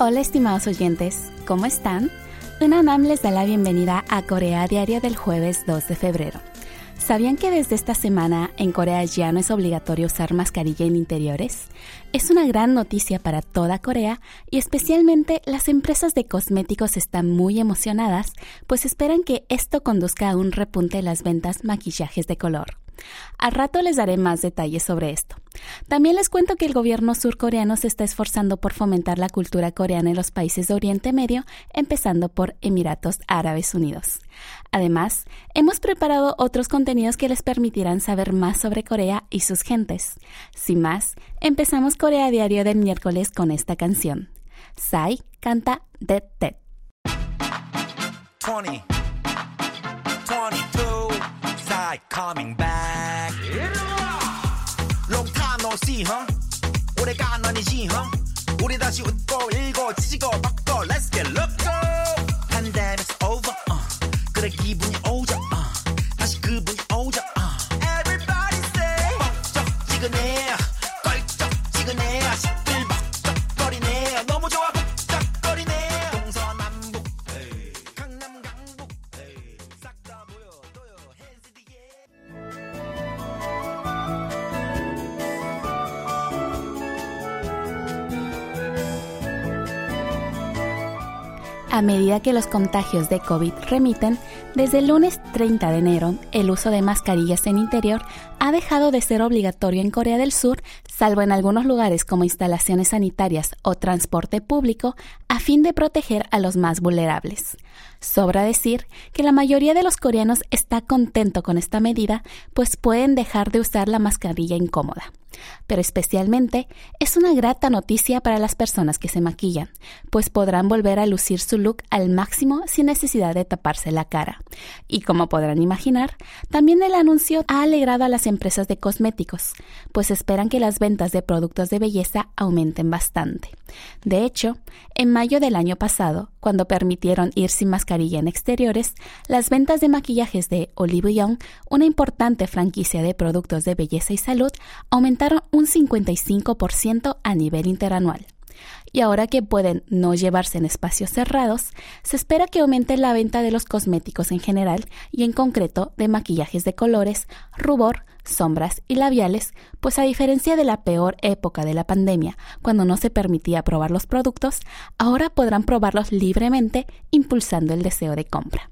Hola estimados oyentes, ¿cómo están? Unanam les da la bienvenida a Corea Diario del jueves 2 de febrero. ¿Sabían que desde esta semana en Corea ya no es obligatorio usar mascarilla en interiores? Es una gran noticia para toda Corea y especialmente las empresas de cosméticos están muy emocionadas, pues esperan que esto conduzca a un repunte en las ventas maquillajes de color. Al rato les daré más detalles sobre esto. También les cuento que el gobierno surcoreano se está esforzando por fomentar la cultura coreana en los países de Oriente Medio, empezando por Emiratos Árabes Unidos. Además, hemos preparado otros contenidos que les permitirán saber más sobre Corea y sus gentes. Sin más, empezamos Corea Diario del miércoles con esta canción. Sai canta Dead Dead. 20, 22, Sai coming back. Long time no see, huh? 오래가 아니지, huh? 우리 다시 웃고 일고 찢고 바꿔 Let's get look go. Pandemic's over, uh. 그래 기분이 오자, A medida que los contagios de COVID remiten, desde el lunes 30 de enero, el uso de mascarillas en interior ha dejado de ser obligatorio en Corea del Sur, salvo en algunos lugares como instalaciones sanitarias o transporte público, a fin de proteger a los más vulnerables. Sobra decir que la mayoría de los coreanos está contento con esta medida, pues pueden dejar de usar la mascarilla incómoda. Pero especialmente es una grata noticia para las personas que se maquillan, pues podrán volver a lucir su look al máximo sin necesidad de taparse la cara. Y como podrán imaginar, también el anuncio ha alegrado a las empresas de cosméticos, pues esperan que las ventas de productos de belleza aumenten bastante. De hecho, en mayo del año pasado, cuando permitieron ir sin mascarilla en exteriores, las ventas de maquillajes de Olive Young, una importante franquicia de productos de belleza y salud, aumentaron un 55% a nivel interanual. Y ahora que pueden no llevarse en espacios cerrados, se espera que aumente la venta de los cosméticos en general y en concreto de maquillajes de colores, rubor, sombras y labiales, pues a diferencia de la peor época de la pandemia, cuando no se permitía probar los productos, ahora podrán probarlos libremente, impulsando el deseo de compra.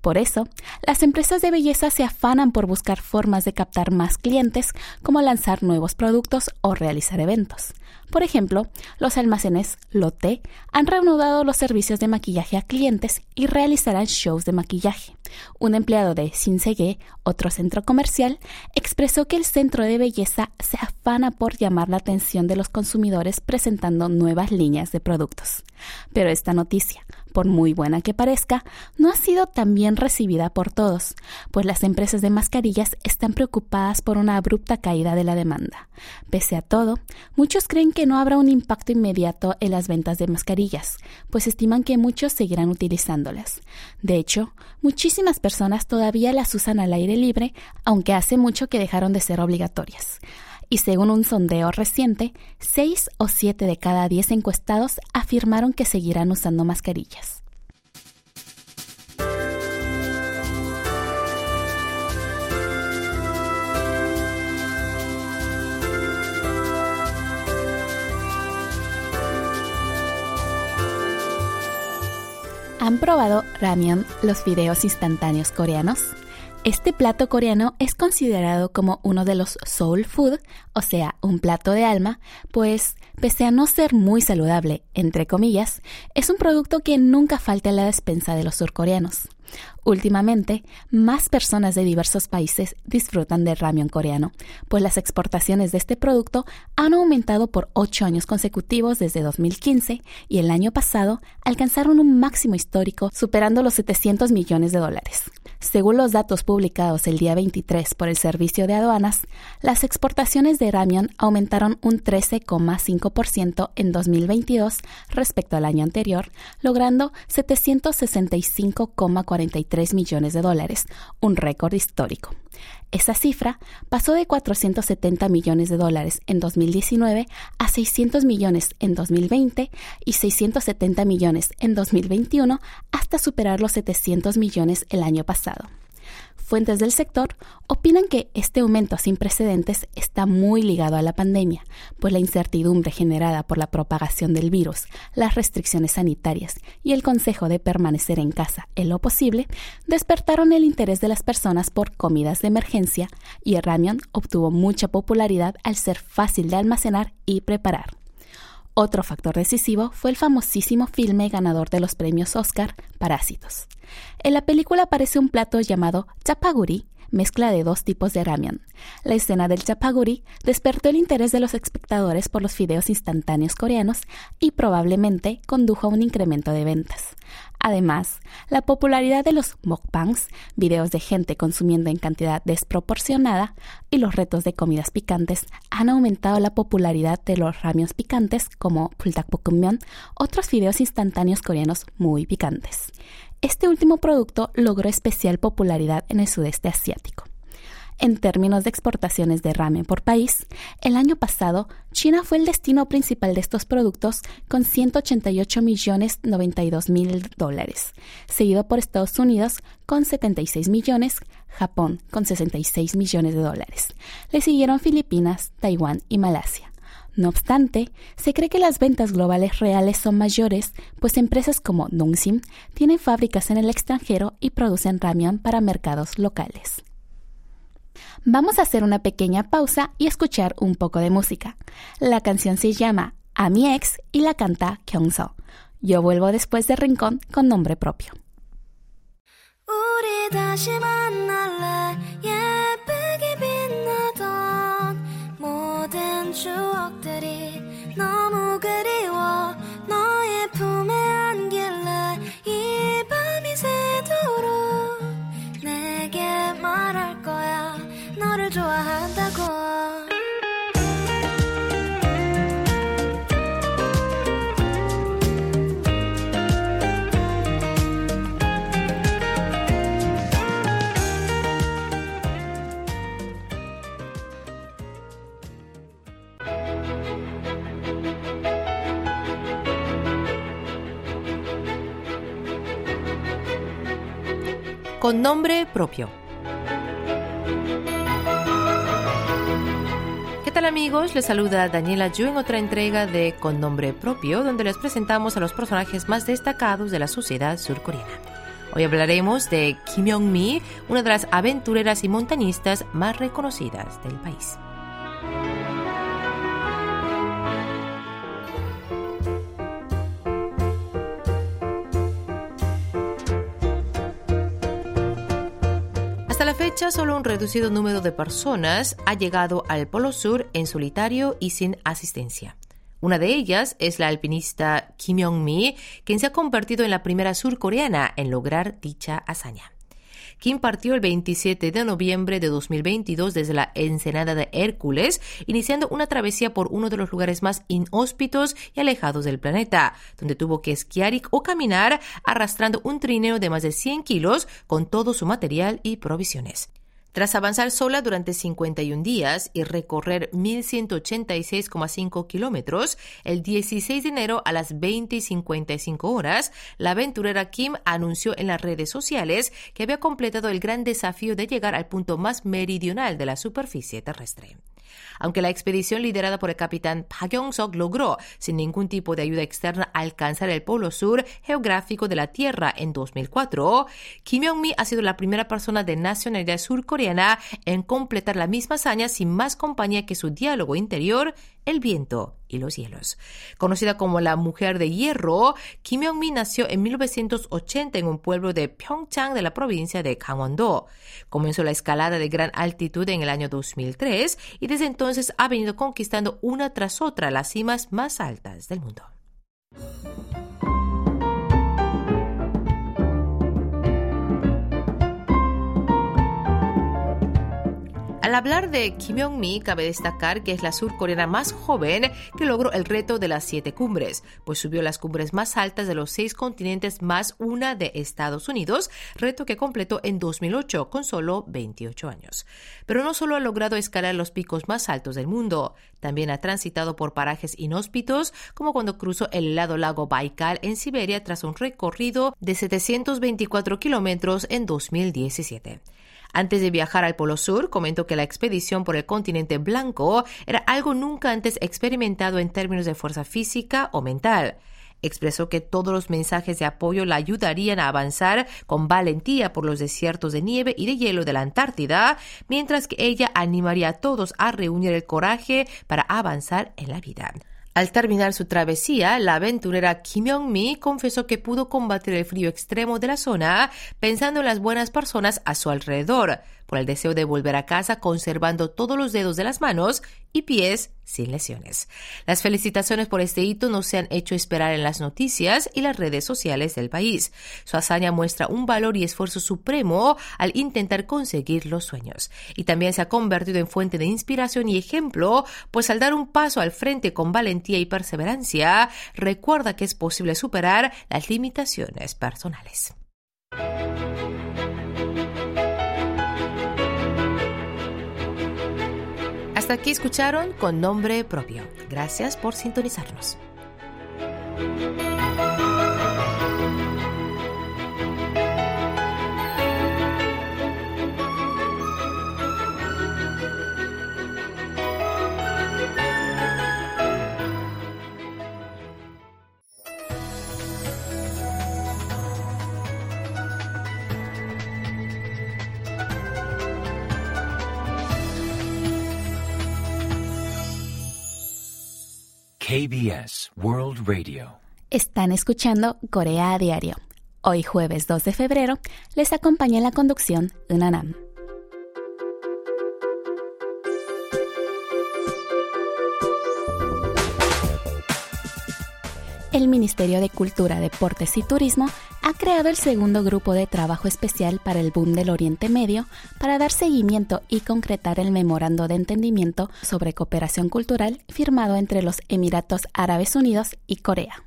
Por eso, las empresas de belleza se afanan por buscar formas de captar más clientes, como lanzar nuevos productos o realizar eventos. Por ejemplo, los almacenes Lotte han reanudado los servicios de maquillaje a clientes y realizarán shows de maquillaje. Un empleado de Shinsegae, otro centro comercial, expresó que el centro de belleza se afana por llamar la atención de los consumidores presentando nuevas líneas de productos. Pero esta noticia, por muy buena que parezca, no ha sido tan bien recibida por todos, pues las empresas de mascarillas están preocupadas por una abrupta caída de la demanda. Pese a todo, muchos creen que no habrá un impacto inmediato en las ventas de mascarillas, pues estiman que muchos seguirán utilizándolas. De hecho, muchísimas personas todavía las usan al aire libre, aunque hace mucho que dejaron de ser obligatorias y según un sondeo reciente, 6 o 7 de cada 10 encuestados afirmaron que seguirán usando mascarillas. ¿Han probado ramyeon, los videos instantáneos coreanos? Este plato coreano es considerado como uno de los soul food, o sea, un plato de alma, pues pese a no ser muy saludable, entre comillas, es un producto que nunca falta en la despensa de los surcoreanos. Últimamente, más personas de diversos países disfrutan del ramen coreano, pues las exportaciones de este producto han aumentado por ocho años consecutivos desde 2015 y el año pasado alcanzaron un máximo histórico superando los 700 millones de dólares. Según los datos publicados el día 23 por el Servicio de Aduanas, las exportaciones de Ramion aumentaron un 13,5% en 2022 respecto al año anterior, logrando 765,43 millones de dólares, un récord histórico. Esa cifra pasó de 470 millones de dólares en 2019 a 600 millones en 2020 y 670 millones en 2021 hasta superar los 700 millones el año pasado. Fuentes del sector opinan que este aumento sin precedentes está muy ligado a la pandemia, pues la incertidumbre generada por la propagación del virus, las restricciones sanitarias y el consejo de permanecer en casa en lo posible despertaron el interés de las personas por comidas de emergencia y el ramen obtuvo mucha popularidad al ser fácil de almacenar y preparar. Otro factor decisivo fue el famosísimo filme ganador de los premios Oscar, Parásitos. En la película aparece un plato llamado chapaguri, mezcla de dos tipos de ramen. La escena del chapaguri despertó el interés de los espectadores por los fideos instantáneos coreanos y probablemente condujo a un incremento de ventas. Además, la popularidad de los mukbangs, videos de gente consumiendo en cantidad desproporcionada, y los retos de comidas picantes han aumentado la popularidad de los ramios picantes como pultakpokmyeon, otros videos instantáneos coreanos muy picantes. Este último producto logró especial popularidad en el sudeste asiático. En términos de exportaciones de ramen por país, el año pasado China fue el destino principal de estos productos con 188 millones 92 mil dólares, seguido por Estados Unidos con 76 millones, Japón con 66 millones de dólares. Le siguieron Filipinas, Taiwán y Malasia. No obstante, se cree que las ventas globales reales son mayores, pues empresas como Nongsim tienen fábricas en el extranjero y producen ramen para mercados locales. Vamos a hacer una pequeña pausa y escuchar un poco de música. La canción se llama A mi ex y la canta Kyungso. Yo vuelvo después de Rincón con nombre propio. Con nombre propio. ¿Qué tal amigos? Les saluda Daniela Yu en otra entrega de Con nombre propio, donde les presentamos a los personajes más destacados de la sociedad surcoreana. Hoy hablaremos de Kim Yong-mi, una de las aventureras y montañistas más reconocidas del país. Fecha, solo un reducido número de personas ha llegado al Polo Sur en solitario y sin asistencia. Una de ellas es la alpinista Kim Yong-mi, quien se ha convertido en la primera surcoreana en lograr dicha hazaña. Kim partió el 27 de noviembre de 2022 desde la ensenada de Hércules, iniciando una travesía por uno de los lugares más inhóspitos y alejados del planeta, donde tuvo que esquiar o caminar arrastrando un trineo de más de 100 kilos con todo su material y provisiones. Tras avanzar sola durante 51 días y recorrer 1.186,5 kilómetros, el 16 de enero a las 20 y 55 horas, la aventurera Kim anunció en las redes sociales que había completado el gran desafío de llegar al punto más meridional de la superficie terrestre. Aunque la expedición liderada por el capitán Park Yong-sok logró, sin ningún tipo de ayuda externa, alcanzar el polo sur geográfico de la Tierra en 2004, Kim Yong-mi ha sido la primera persona de nacionalidad surcoreana en completar la misma hazaña sin más compañía que su diálogo interior el viento y los hielos. Conocida como la mujer de hierro, Kim Yong-mi nació en 1980 en un pueblo de Pyeongchang de la provincia de Gangwon-do. Comenzó la escalada de gran altitud en el año 2003 y desde entonces ha venido conquistando una tras otra las cimas más altas del mundo. Al hablar de Kim Jong-mi, cabe destacar que es la surcoreana más joven que logró el reto de las siete cumbres, pues subió las cumbres más altas de los seis continentes más una de Estados Unidos, reto que completó en 2008 con solo 28 años. Pero no solo ha logrado escalar los picos más altos del mundo, también ha transitado por parajes inhóspitos, como cuando cruzó el helado lago Baikal en Siberia tras un recorrido de 724 kilómetros en 2017. Antes de viajar al Polo Sur, comentó que la expedición por el continente blanco era algo nunca antes experimentado en términos de fuerza física o mental. Expresó que todos los mensajes de apoyo la ayudarían a avanzar con valentía por los desiertos de nieve y de hielo de la Antártida, mientras que ella animaría a todos a reunir el coraje para avanzar en la vida. Al terminar su travesía, la aventurera Kim Jong-mi confesó que pudo combatir el frío extremo de la zona pensando en las buenas personas a su alrededor, por el deseo de volver a casa conservando todos los dedos de las manos y pies sin lesiones. Las felicitaciones por este hito no se han hecho esperar en las noticias y las redes sociales del país. Su hazaña muestra un valor y esfuerzo supremo al intentar conseguir los sueños. Y también se ha convertido en fuente de inspiración y ejemplo, pues al dar un paso al frente con valentía y perseverancia, recuerda que es posible superar las limitaciones personales. Hasta aquí escucharon con nombre propio. Gracias por sintonizarnos. KBS World Radio. Están escuchando Corea a Diario. Hoy jueves 2 de febrero les acompaña la conducción Unanam. el Ministerio de Cultura, Deportes y Turismo ha creado el segundo grupo de trabajo especial para el boom del Oriente Medio para dar seguimiento y concretar el memorando de entendimiento sobre cooperación cultural firmado entre los Emiratos Árabes Unidos y Corea.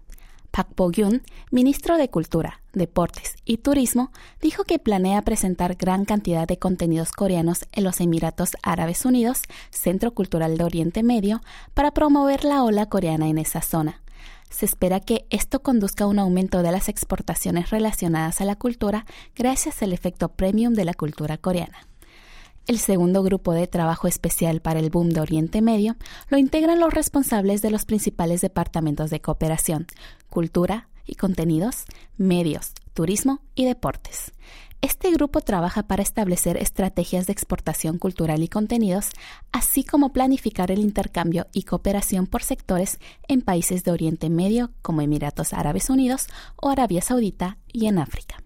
Pak Bo-gyun, ministro de Cultura, Deportes y Turismo, dijo que planea presentar gran cantidad de contenidos coreanos en los Emiratos Árabes Unidos, Centro Cultural de Oriente Medio, para promover la ola coreana en esa zona se espera que esto conduzca a un aumento de las exportaciones relacionadas a la cultura gracias al efecto premium de la cultura coreana. El segundo grupo de trabajo especial para el boom de Oriente Medio lo integran los responsables de los principales departamentos de cooperación, cultura y contenidos, medios, turismo y deportes. Este grupo trabaja para establecer estrategias de exportación cultural y contenidos, así como planificar el intercambio y cooperación por sectores en países de Oriente Medio como Emiratos Árabes Unidos o Arabia Saudita y en África.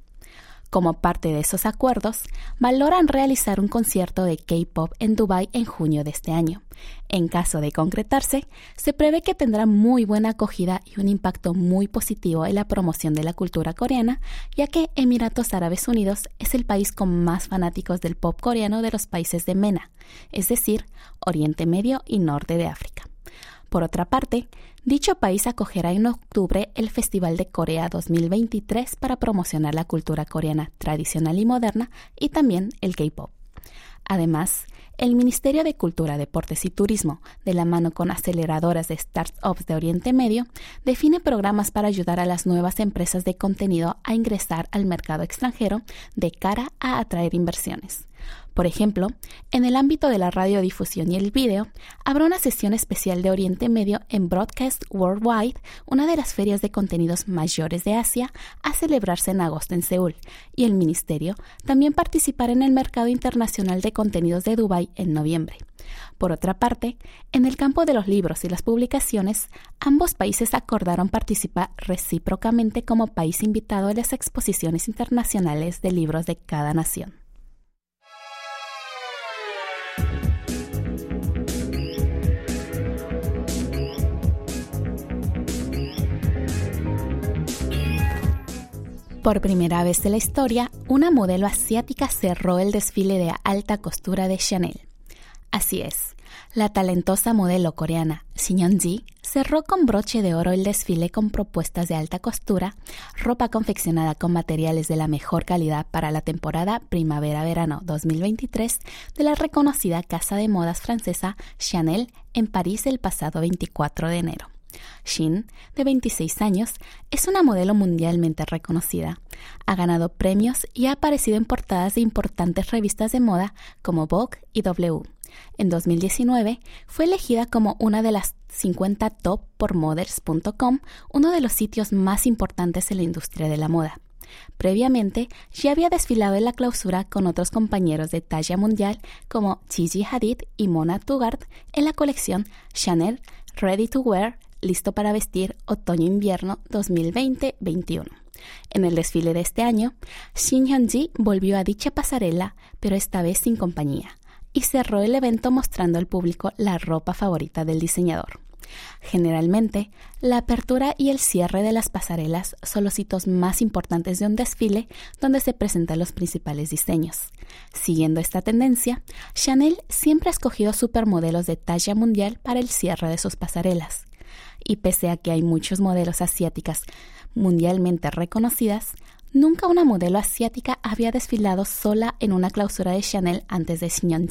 Como parte de esos acuerdos, valoran realizar un concierto de K-pop en Dubái en junio de este año. En caso de concretarse, se prevé que tendrá muy buena acogida y un impacto muy positivo en la promoción de la cultura coreana, ya que Emiratos Árabes Unidos es el país con más fanáticos del pop coreano de los países de MENA, es decir, Oriente Medio y Norte de África. Por otra parte, dicho país acogerá en octubre el Festival de Corea 2023 para promocionar la cultura coreana tradicional y moderna y también el K-pop. Además, el Ministerio de Cultura, Deportes y Turismo, de la mano con aceleradoras de startups de Oriente Medio, define programas para ayudar a las nuevas empresas de contenido a ingresar al mercado extranjero de cara a atraer inversiones. Por ejemplo, en el ámbito de la radiodifusión y el vídeo, habrá una sesión especial de Oriente Medio en Broadcast Worldwide, una de las ferias de contenidos mayores de Asia, a celebrarse en agosto en Seúl, y el Ministerio también participará en el mercado internacional de contenidos de Dubái en noviembre. Por otra parte, en el campo de los libros y las publicaciones, ambos países acordaron participar recíprocamente como país invitado a las exposiciones internacionales de libros de cada nación. Por primera vez en la historia, una modelo asiática cerró el desfile de alta costura de Chanel. Así es. La talentosa modelo coreana Shin Yeon-ji cerró con broche de oro el desfile con propuestas de alta costura, ropa confeccionada con materiales de la mejor calidad para la temporada primavera-verano 2023 de la reconocida casa de modas francesa Chanel en París el pasado 24 de enero. Shin, de 26 años, es una modelo mundialmente reconocida. Ha ganado premios y ha aparecido en portadas de importantes revistas de moda como Vogue y W. En 2019 fue elegida como una de las 50 top por models.com, uno de los sitios más importantes en la industria de la moda. Previamente, ya había desfilado en la clausura con otros compañeros de talla mundial como Gigi Hadid y Mona Tugart en la colección Chanel Ready to Wear listo para vestir otoño-invierno 2020-21. En el desfile de este año, Shin Hyun-ji volvió a dicha pasarela, pero esta vez sin compañía, y cerró el evento mostrando al público la ropa favorita del diseñador. Generalmente, la apertura y el cierre de las pasarelas son los hitos más importantes de un desfile donde se presentan los principales diseños. Siguiendo esta tendencia, Chanel siempre ha escogido supermodelos de talla mundial para el cierre de sus pasarelas y pese a que hay muchos modelos asiáticas mundialmente reconocidas, nunca una modelo asiática había desfilado sola en una clausura de Chanel antes de Xinjiang.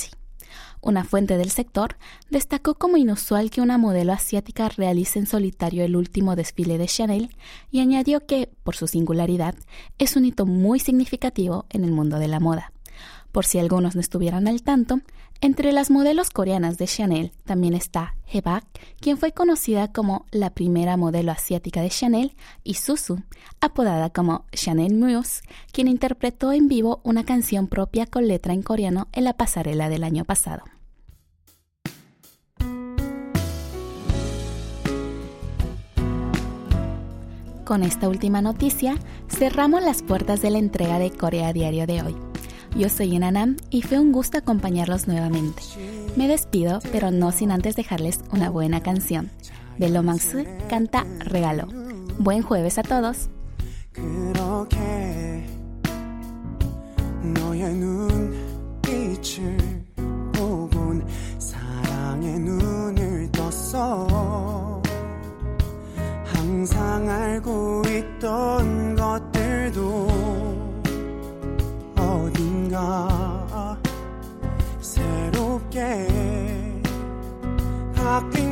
Una fuente del sector destacó como inusual que una modelo asiática realice en solitario el último desfile de Chanel y añadió que, por su singularidad, es un hito muy significativo en el mundo de la moda. Por si algunos no estuvieran al tanto, entre las modelos coreanas de Chanel también está Hebak, quien fue conocida como la primera modelo asiática de Chanel, y Susu, apodada como Chanel Muse, quien interpretó en vivo una canción propia con letra en coreano en la pasarela del año pasado. Con esta última noticia, cerramos las puertas de la entrega de Corea Diario de hoy. Yo soy Inanam y fue un gusto acompañarlos nuevamente. Me despido, pero no sin antes dejarles una buena canción. Belo Mangsu canta Regalo. Buen jueves a todos. 어딘가 새롭게 바 새롭게 아낀